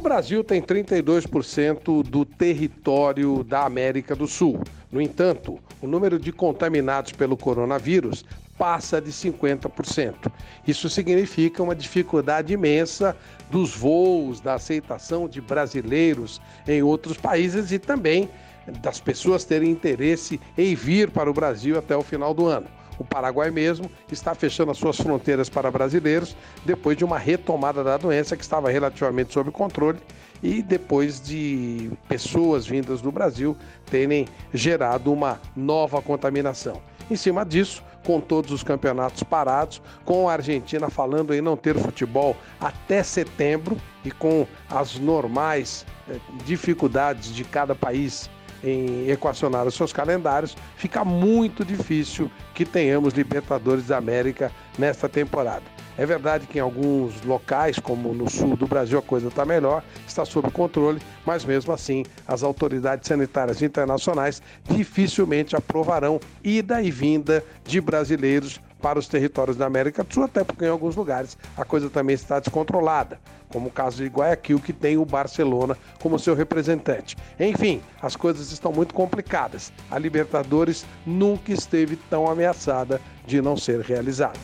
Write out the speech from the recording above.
Brasil tem 32% do território da América do Sul. No entanto, o número de contaminados pelo coronavírus passa de 50%. Isso significa uma dificuldade imensa dos voos, da aceitação de brasileiros em outros países e também das pessoas terem interesse em vir para o Brasil até o final do ano. O Paraguai mesmo está fechando as suas fronteiras para brasileiros depois de uma retomada da doença que estava relativamente sob controle e depois de pessoas vindas do Brasil terem gerado uma nova contaminação. Em cima disso, com todos os campeonatos parados, com a Argentina falando em não ter futebol até setembro e com as normais eh, dificuldades de cada país em equacionar os seus calendários, fica muito difícil que tenhamos Libertadores da América nesta temporada. É verdade que em alguns locais, como no sul do Brasil, a coisa está melhor, está sob controle, mas mesmo assim as autoridades sanitárias internacionais dificilmente aprovarão ida e vinda de brasileiros para os territórios da América do Sul, até porque em alguns lugares a coisa também está descontrolada, como o caso de Guayaquil, que tem o Barcelona como seu representante. Enfim, as coisas estão muito complicadas. A Libertadores nunca esteve tão ameaçada de não ser realizada.